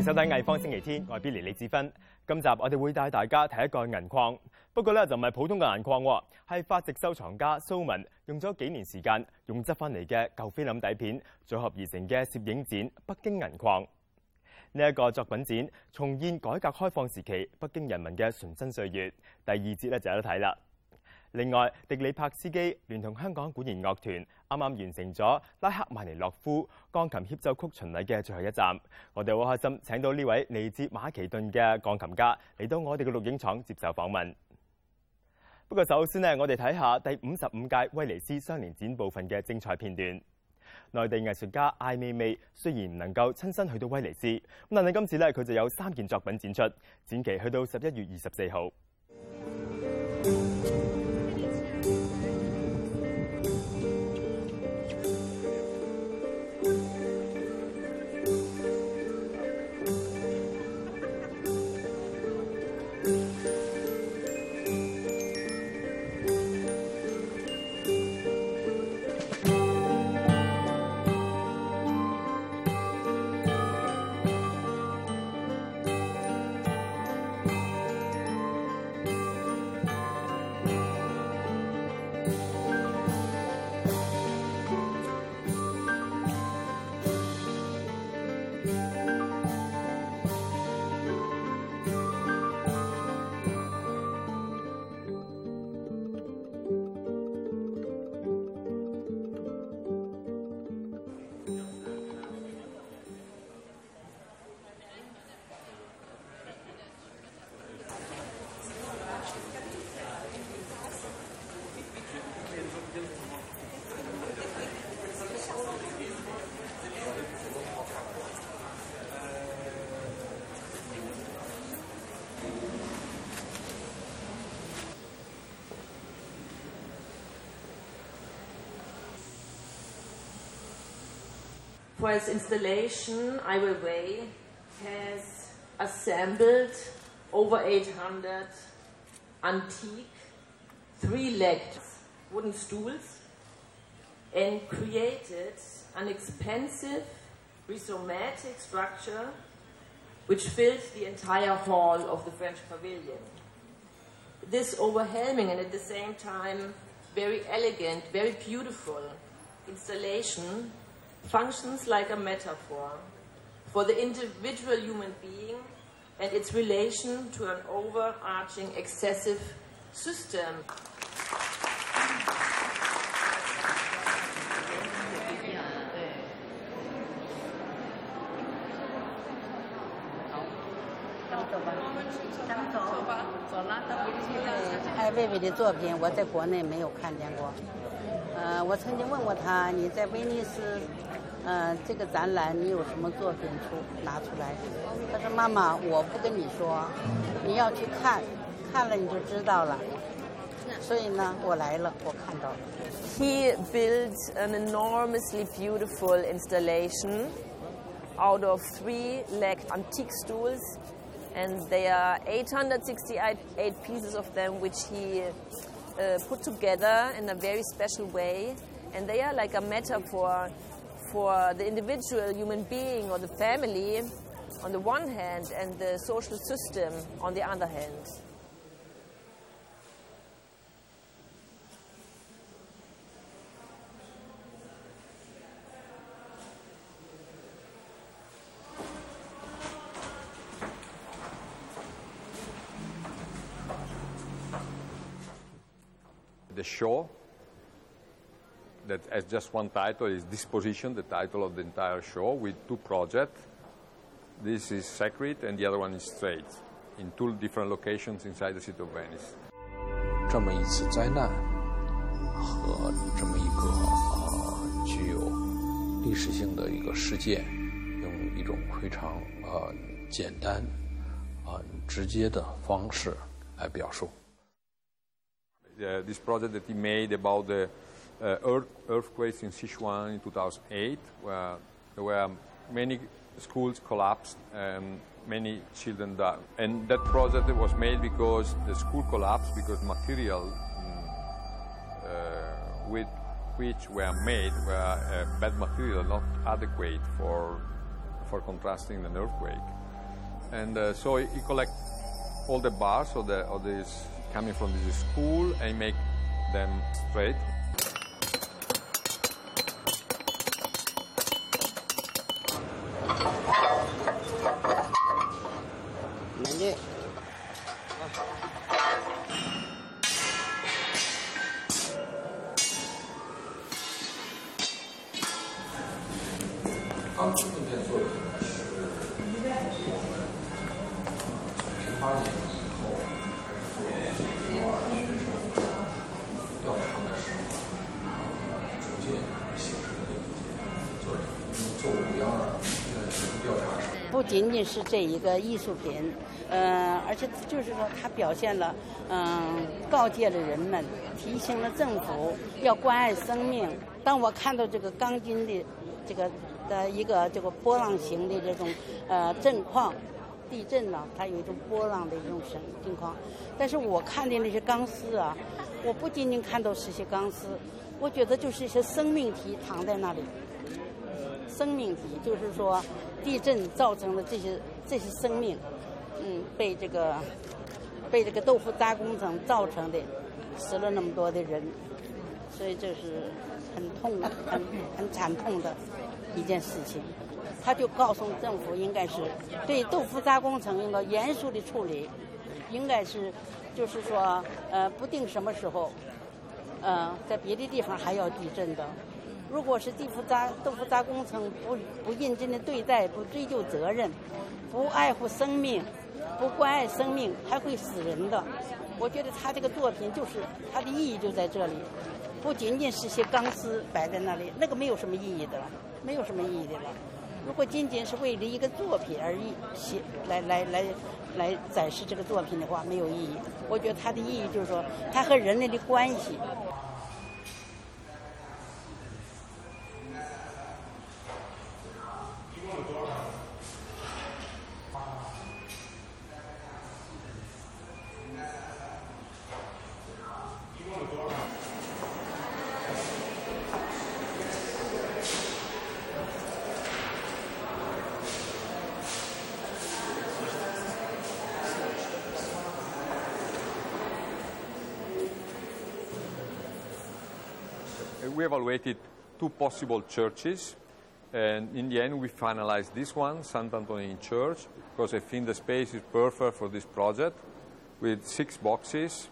迎收睇藝方星期天，我係 Billy 李志芬。今集我哋會帶大家睇一個銀礦，不過咧就唔係普通嘅銀礦喎，係法籍收藏家蘇文用咗幾年時間，用執翻嚟嘅舊菲林底片組合而成嘅攝影展《北京銀礦》。呢、一個作品展重現改革開放時期北京人民嘅純真歲月，第二節咧就有得睇啦。另外，迪里帕斯基聯同香港管弦樂團啱啱完成咗拉赫曼尼洛夫鋼琴協奏曲巡禮嘅最後一站，我哋好開心請到呢位嚟自馬其頓嘅鋼琴家嚟到我哋嘅錄影廠接受訪問。不過首先呢，我哋睇下第五十五屆威尼斯雙年展部分嘅精彩片段。內地藝術家艾未未雖然唔能夠親身去到威尼斯，咁但係今次咧佢就有三件作品展出，展期去到十一月二十四號。For his installation, Ai Weiwei has assembled over 800 antique three-legged wooden stools and created an expensive rhizomatic structure which fills the entire hall of the French pavilion. This overwhelming and at the same time very elegant, very beautiful installation functions like a metaphor for the individual human being and its relation to an overarching excessive system. 艾未未的作品我在国内没有看见过，呃，我曾经问过她，你在威尼斯呃，这个展览你有什么作品出拿出来？他说：“妈妈，我不跟你说，你要去看，看了你就知道了。”所以呢，我来了，我看到了。 He built an enormously beautiful installation out of three legged antique stools, and there are 868 eight pieces of them, which he uh, put together in a very special way. And they are like a metaphor for the individual human being or the family on the one hand, and the social system on the other hand. The show that has just one title is Disposition, the title of the entire show, with two projects. This is Sacred and the other one is Straight, in two different locations inside the city of Venice. 这么一次灾难和这么一个呃具有历史性的一个事件，用一种非常呃简单、呃直接的方式来表述。Uh, this project that he made about the earth, earthquakes in Sichuan in 2008, where there were many schools collapsed and many children died. And that project was made because the school collapsed because material mm, uh, with which were made were uh, bad material, not adequate for for contrasting an earthquake. And uh, so he, he collect all the bars of, the, of this coming from this school and make them straight. 不仅仅是这一个艺术品，呃，而且就是说，它表现了，嗯、告诫了人们，提醒了政府要关爱生命。当我看到这个钢筋的这个的一个这个波浪形的这种呃震况，地震呢，它有一种波浪的一种声情况。但是我看的那些钢丝啊，我不仅仅看到是些钢丝，我觉得就是一些生命体躺在那里。生命体，就是说地震造成的这些这些生命，嗯，被这个被这个豆腐渣工程造成的，死了那么多的人，所以这是很痛、很 很惨痛的一件事情。他就告诉政府，应该是对豆腐渣工程应该严肃的处理，应该是就是说呃，不定什么时候，呃，在别的地方还要地震的。如果是地腐渣豆腐渣工程不不认真的对待，不追究责任，不爱护生命，不关爱生命，还会死人的。我觉得他这个作品就是它的意义就在这里，不仅仅是些钢丝摆在那里，那个没有什么意义的了，没有什么意义的了。如果仅仅是为了一个作品而已，写来来来来展示这个作品的话，没有意义。我觉得它的意义就是说，它和人类的关系。Evaluated two possible churches, and in the end, we finalized this one, Sant Antonin Church, because I think the space is perfect for this project, with six boxes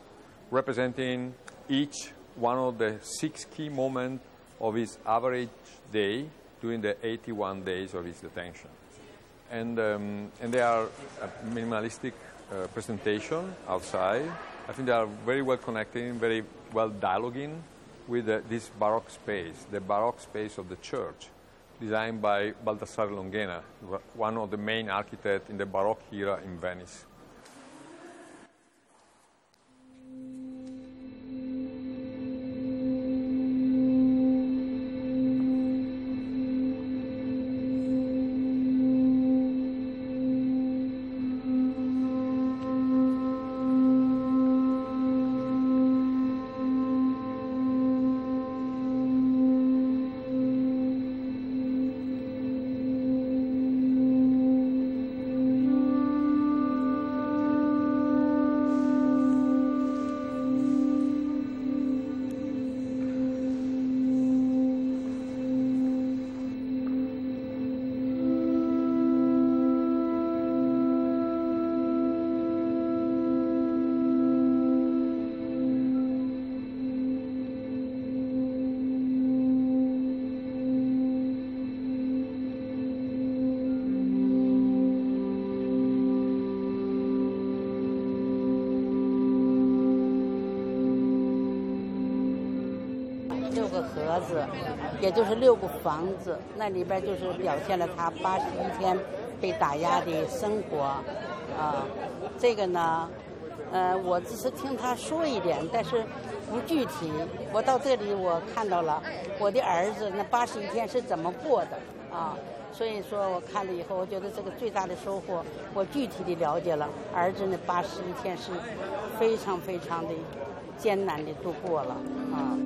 representing each one of the six key moments of his average day during the 81 days of his detention. And, um, and they are a minimalistic uh, presentation outside. I think they are very well connecting, very well dialoguing with uh, this Baroque space, the Baroque space of the church, designed by Baldassare Longhena, one of the main architects in the Baroque era in Venice. 也就是六个房子，那里边就是表现了他八十一天被打压的生活，啊，这个呢，呃，我只是听他说一点，但是不具体。我到这里我看到了我的儿子那八十一天是怎么过的啊，所以说我看了以后，我觉得这个最大的收获，我具体的了解了儿子那八十一天是非常非常的艰难的度过了啊。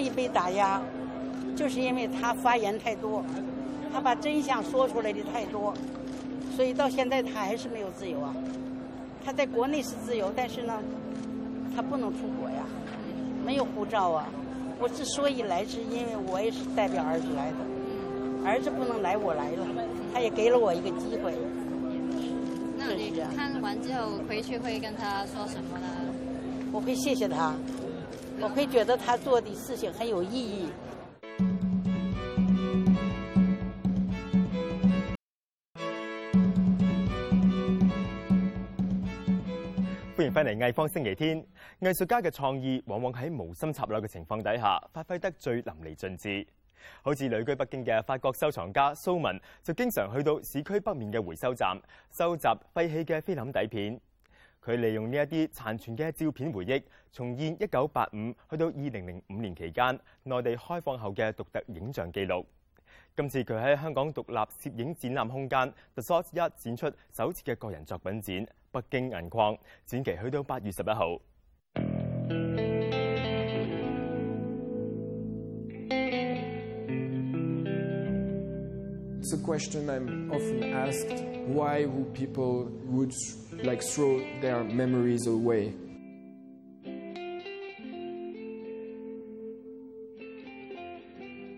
以被打压，就是因为他发言太多，他把真相说出来的太多，所以到现在他还是没有自由啊。他在国内是自由，但是呢，他不能出国呀，没有护照啊。我之所以来，是因为我也是代表儿子来的，儿子不能来，我来了，他也给了我一个机会。那你看完之后回去会跟他说什么呢？我会谢谢他，我会觉得他做的事情很有意义。歡迎翻嚟藝方星期天。藝術家嘅創意往往喺無心插柳嘅情況底下，發揮得最淋漓盡致。好似旅居北京嘅法國收藏家蘇文，就經常去到市區北面嘅回收站，收集廢棄嘅菲林底片。佢利用呢一啲殘存嘅照片回憶，重現一九八五去到二零零五年期間內地開放後嘅獨特影像記錄。今次佢喺香港獨立攝影展覽空間 The Source 一展出首次嘅個人作品展《北京銀礦》，展期去到八月十一號。It's a question I'm often asked why would people would like throw their memories away?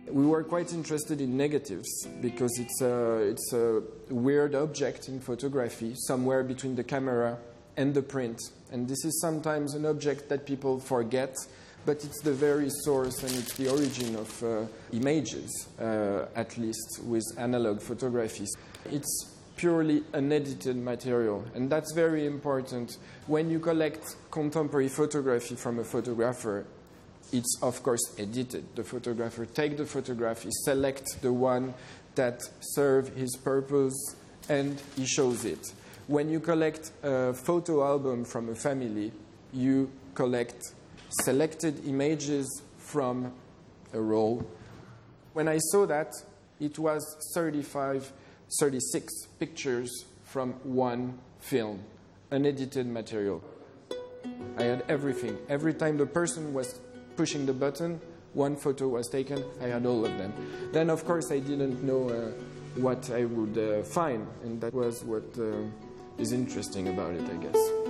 We were quite interested in negatives because it's a, it's a weird object in photography, somewhere between the camera and the print. And this is sometimes an object that people forget, but it's the very source and it's the origin of uh, images, uh, at least with analog photographies. It's purely unedited material, and that's very important. When you collect contemporary photography from a photographer, it's of course edited. The photographer take the photograph, he select the one that serve his purpose, and he shows it. When you collect a photo album from a family, you collect selected images from a roll. When I saw that, it was 35, 36 pictures from one film, unedited material. I had everything. Every time the person was pushing the button, one photo was taken. I had all of them. Then, of course, I didn't know uh, what I would uh, find, and that was what uh, is interesting about it, I guess.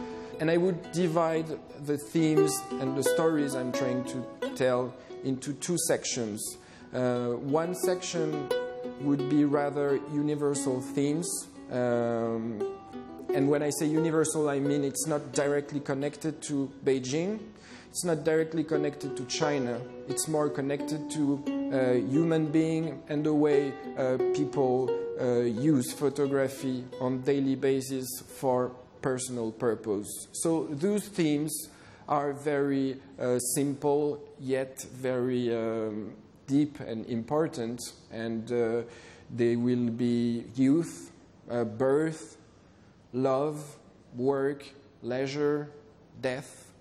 And I would divide the themes and the stories I'm trying to tell into two sections. Uh, one section would be rather universal themes. Um, and when I say universal, I mean it's not directly connected to Beijing, it's not directly connected to China, it's more connected to uh, human being and the way uh, people uh, use photography on daily basis for personal purpose. So those themes are very uh, simple yet very um, deep and important, and uh, they will be youth, uh, birth, love, work, leisure, death.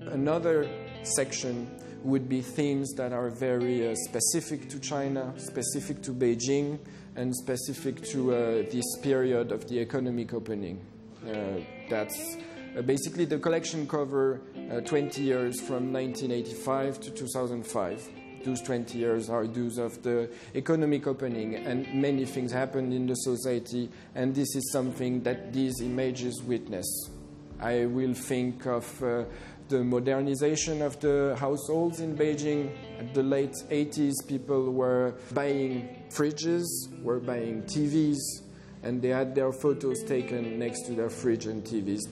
Another section would be themes that are very uh, specific to China, specific to Beijing, and specific to uh, this period of the economic opening. Uh, that's uh, basically the collection cover uh, 20 years from 1985 to 2005. Those 20 years are those of the economic opening, and many things happened in the society, and this is something that these images witness. I will think of uh, the modernization of the households in Beijing. At the late 80s, people were buying fridges, were buying TVs, and they had their photos taken next to their fridge and TVs.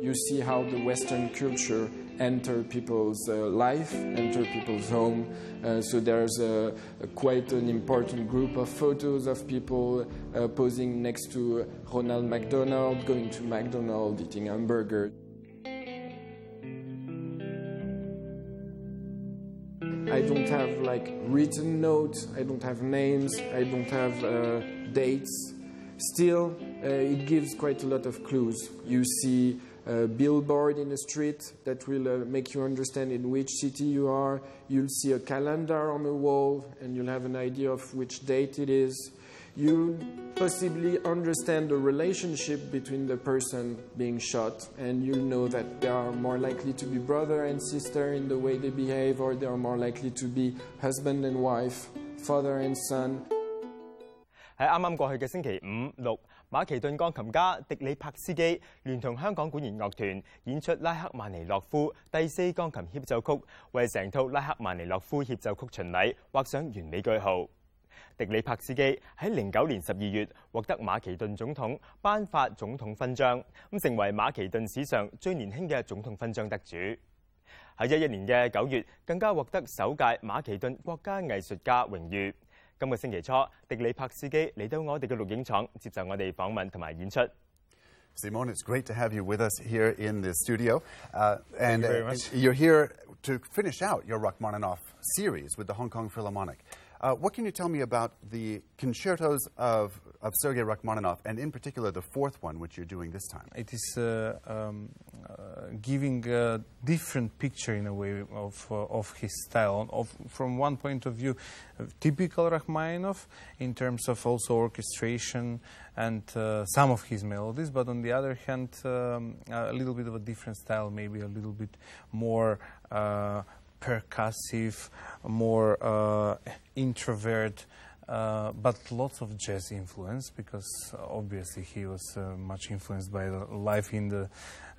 You see how the Western culture enter people's uh, life, enter people's home. Uh, so there's a, a quite an important group of photos of people uh, posing next to Ronald McDonald, going to McDonald's, eating hamburger. Don't have like written notes, I don't have names, I don't have uh, dates. Still, uh, it gives quite a lot of clues. You see a billboard in the street that will uh, make you understand in which city you are. You'll see a calendar on the wall, and you'll have an idea of which date it is You possibly understand the relationship between the person being shot, and you'll know that they are more likely to be brother and sister in the way they behave, or they are more likely to be husband and wife, father and son. 喺啱啱过去嘅星期五、六，马其顿钢琴家迪里帕斯基联同香港管弦乐团演出拉赫曼尼诺夫第四钢琴协奏曲，为成套拉赫曼尼诺夫协奏曲巡礼画上完美句号。 迪里帕斯基喺零九年十二月獲得馬其頓總統頒發總統勳章，咁成為馬其頓史上最年輕嘅總統勳章得主。喺一一年嘅九月，更加獲得首屆馬其頓國家藝術家榮譽。今個星期初，迪里帕斯基嚟到我哋嘅錄影廠接受我哋訪問同埋演出。Simone, it's great to have you with us here in the studio. Uh, and you very uh, much. you're here to finish out your Rachmaninoff series with the Hong Kong Philharmonic. Uh, what can you tell me about the concertos of, of Sergei Rachmaninoff, and in particular the fourth one, which you're doing this time? It is uh, um, uh, giving a different picture in a way of, uh, of his style. Of, from one point of view, uh, typical Rachmaninoff in terms of also orchestration and uh, some of his melodies, but on the other hand, um, a little bit of a different style, maybe a little bit more uh, percussive, more uh, introvert. Uh, but lots of jazz influence because uh, obviously he was uh, much influenced by the life in the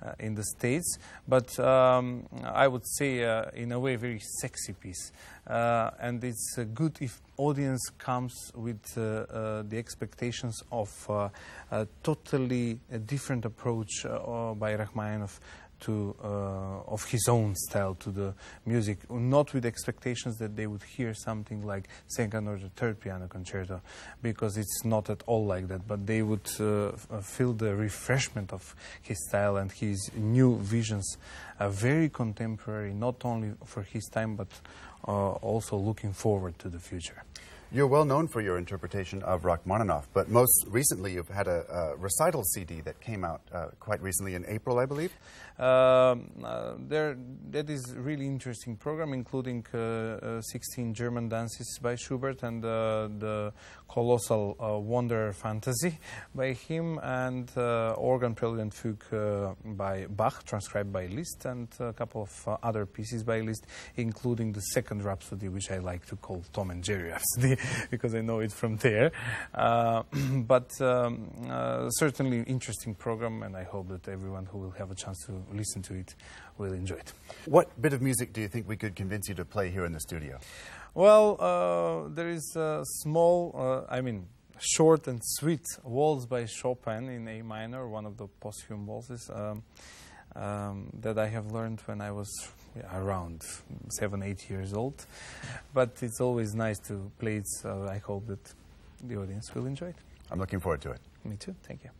uh, in the states. But um, I would say, uh, in a way, a very sexy piece, and it's good if audience comes with the expectations of a totally different approach by Rachmaninoff to uh, of his own style to the music, not with expectations that they would hear something like second or the third piano concerto, because it's not at all like that. But they would uh, feel the refreshment of his style and his new visions, very contemporary, not only for his time but uh, also looking forward to the future. You're well known for your interpretation of Rachmaninoff, but most recently you've had a, a recital CD that came out uh, quite recently in April, I believe. Um, uh, there, that is really interesting program, including uh, uh, 16 German dances by Schubert and uh, the colossal uh, Wanderer Fantasy by him, and organ prelude and fugue by Bach, transcribed by Liszt, and a couple of other pieces by Liszt, including the second Rhapsody, which I like to call Tom and Jerry Rhapsody because I know it from there. Uh, but um, uh, certainly interesting program, and I hope that everyone who will have a chance to listen to it will enjoy it. What bit of music do you think we could convince you to play here in the studio? Well, uh, there is a small, uh, I mean, short and sweet waltz by Chopin in A minor, one of the posthumous waltzes um, um, that I have learned when I was around seven, eight years old. But it's always nice to play it, so I hope that the audience will enjoy it. I'm looking forward to it. Me too. Thank you.